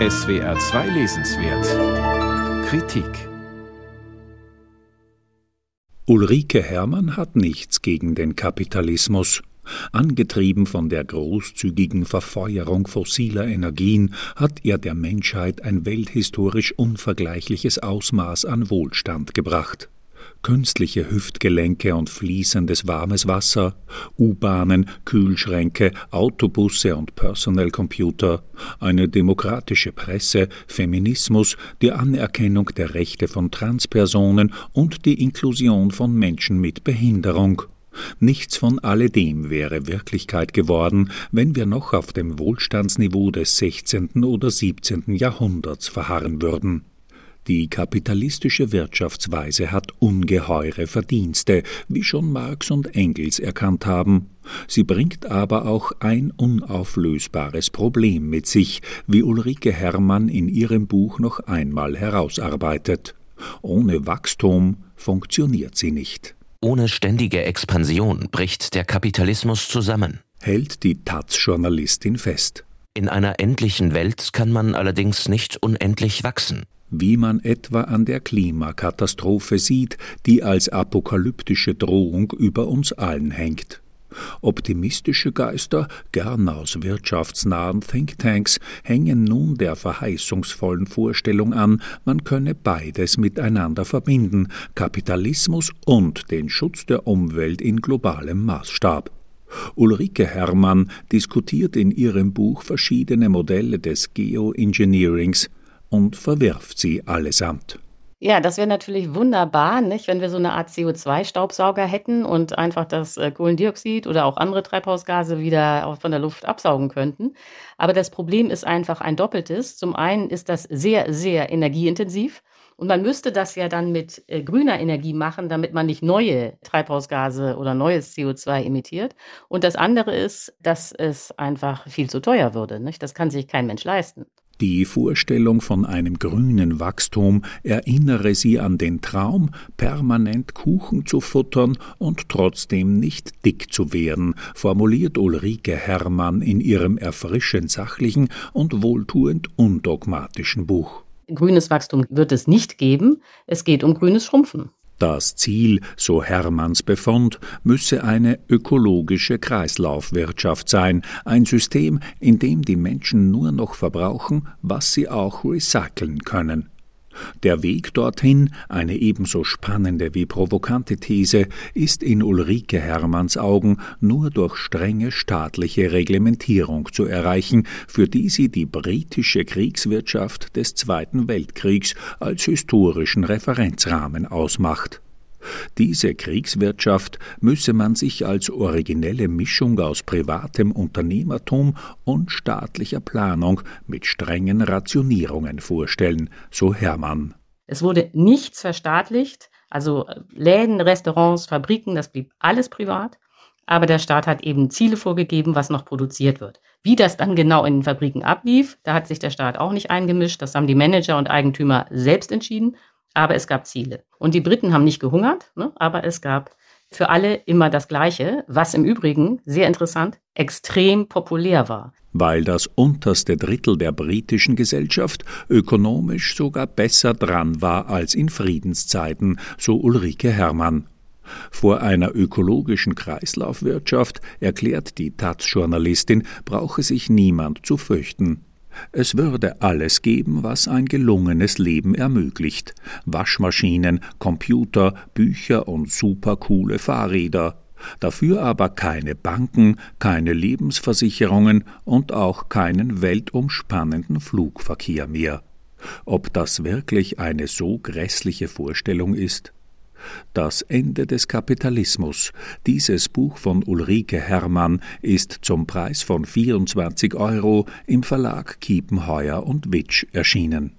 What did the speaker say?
SWR 2 Lesenswert. Kritik. Ulrike Herrmann hat nichts gegen den Kapitalismus. Angetrieben von der großzügigen Verfeuerung fossiler Energien hat er der Menschheit ein welthistorisch unvergleichliches Ausmaß an Wohlstand gebracht künstliche Hüftgelenke und fließendes warmes Wasser, U-Bahnen, Kühlschränke, Autobusse und Personal Computer, eine demokratische Presse, Feminismus, die Anerkennung der Rechte von Transpersonen und die Inklusion von Menschen mit Behinderung. Nichts von alledem wäre Wirklichkeit geworden, wenn wir noch auf dem Wohlstandsniveau des 16. oder 17. Jahrhunderts verharren würden. Die kapitalistische Wirtschaftsweise hat ungeheure Verdienste, wie schon Marx und Engels erkannt haben. Sie bringt aber auch ein unauflösbares Problem mit sich, wie Ulrike Herrmann in ihrem Buch noch einmal herausarbeitet. Ohne Wachstum funktioniert sie nicht. Ohne ständige Expansion bricht der Kapitalismus zusammen, hält die Taz-Journalistin fest. In einer endlichen Welt kann man allerdings nicht unendlich wachsen wie man etwa an der Klimakatastrophe sieht, die als apokalyptische Drohung über uns allen hängt. Optimistische Geister, gern aus wirtschaftsnahen Thinktanks, hängen nun der verheißungsvollen Vorstellung an, man könne beides miteinander verbinden, Kapitalismus und den Schutz der Umwelt in globalem Maßstab. Ulrike Herrmann diskutiert in ihrem Buch verschiedene Modelle des Geoengineerings, und verwirft sie allesamt. Ja, das wäre natürlich wunderbar, nicht, wenn wir so eine Art CO2-Staubsauger hätten und einfach das äh, Kohlendioxid oder auch andere Treibhausgase wieder von der Luft absaugen könnten. Aber das Problem ist einfach ein doppeltes. Zum einen ist das sehr, sehr energieintensiv. Und man müsste das ja dann mit äh, grüner Energie machen, damit man nicht neue Treibhausgase oder neues CO2 emittiert. Und das andere ist, dass es einfach viel zu teuer würde. Nicht? Das kann sich kein Mensch leisten. Die Vorstellung von einem grünen Wachstum erinnere sie an den Traum, permanent Kuchen zu futtern und trotzdem nicht dick zu werden, formuliert Ulrike Herrmann in ihrem erfrischend sachlichen und wohltuend undogmatischen Buch. Grünes Wachstum wird es nicht geben, es geht um grünes Schrumpfen. Das Ziel, so Hermanns Befund, müsse eine ökologische Kreislaufwirtschaft sein, ein System, in dem die Menschen nur noch verbrauchen, was sie auch recyceln können. Der Weg dorthin, eine ebenso spannende wie provokante These, ist in Ulrike Hermanns Augen nur durch strenge staatliche Reglementierung zu erreichen, für die sie die britische Kriegswirtschaft des Zweiten Weltkriegs als historischen Referenzrahmen ausmacht. Diese Kriegswirtschaft müsse man sich als originelle Mischung aus privatem Unternehmertum und staatlicher Planung mit strengen Rationierungen vorstellen, so Hermann. Es wurde nichts verstaatlicht, also Läden, Restaurants, Fabriken, das blieb alles privat. Aber der Staat hat eben Ziele vorgegeben, was noch produziert wird. Wie das dann genau in den Fabriken ablief, da hat sich der Staat auch nicht eingemischt. Das haben die Manager und Eigentümer selbst entschieden aber es gab Ziele. Und die Briten haben nicht gehungert, ne, aber es gab für alle immer das Gleiche, was im Übrigen, sehr interessant, extrem populär war. Weil das unterste Drittel der britischen Gesellschaft ökonomisch sogar besser dran war als in Friedenszeiten, so Ulrike Herrmann. Vor einer ökologischen Kreislaufwirtschaft, erklärt die Taz-Journalistin, brauche sich niemand zu fürchten. Es würde alles geben, was ein gelungenes Leben ermöglicht. Waschmaschinen, Computer, Bücher und supercoole Fahrräder. Dafür aber keine Banken, keine Lebensversicherungen und auch keinen weltumspannenden Flugverkehr mehr. Ob das wirklich eine so grässliche Vorstellung ist? Das Ende des Kapitalismus. Dieses Buch von Ulrike Herrmann ist zum Preis von 24 Euro im Verlag Kiepenheuer und Witsch erschienen